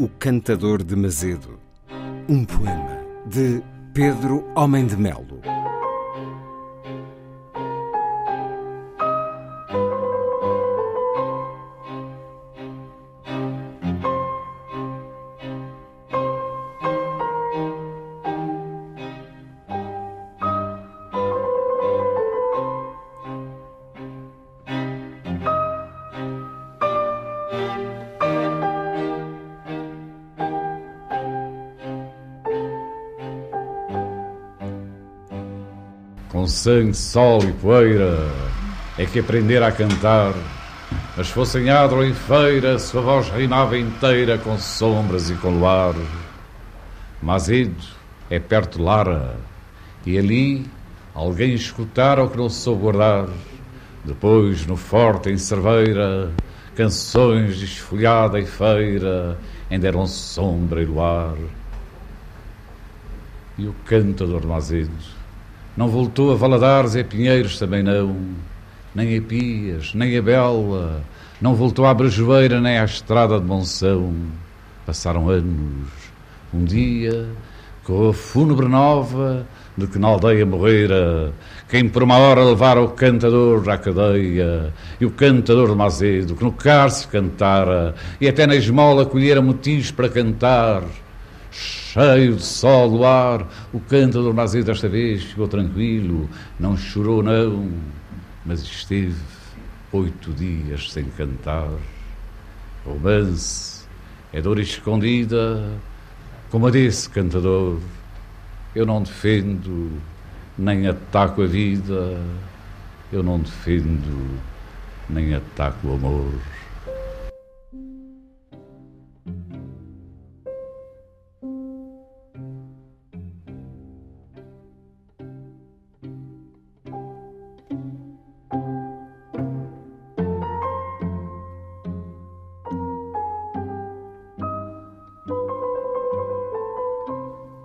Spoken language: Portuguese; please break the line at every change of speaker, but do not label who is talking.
O Cantador de Mazedo. Um poema de Pedro Homem de Melo.
Com sangue, sol e poeira é que aprender a cantar. Mas fossem adro em feira, sua voz reinava inteira com sombras e com luar. Mazedo é perto de Lara, e ali alguém escutara o que não soube guardar. Depois, no forte, em cerveira, canções de esfolhada e feira ainda eram sombra e luar. E o cantador de Mazedo não voltou a Valadares e a Pinheiros também não, nem a Pias, nem a Bela, não voltou à Brejoeira nem à Estrada de Monção. Passaram anos, um dia, com a fúnebre nova de que na aldeia morrera, quem por uma hora levara o cantador à cadeia, e o cantador de Mazedo, que no cárcere cantara, e até na esmola colhera motivos para cantar, cheio de sol do ar, o cantador Mazedo desta vez ficou tranquilo, não chorou não, mas esteve oito dias sem cantar. Romance é dor escondida, como a desse cantador. Eu não defendo, nem ataco a vida, eu não defendo, nem ataco o amor.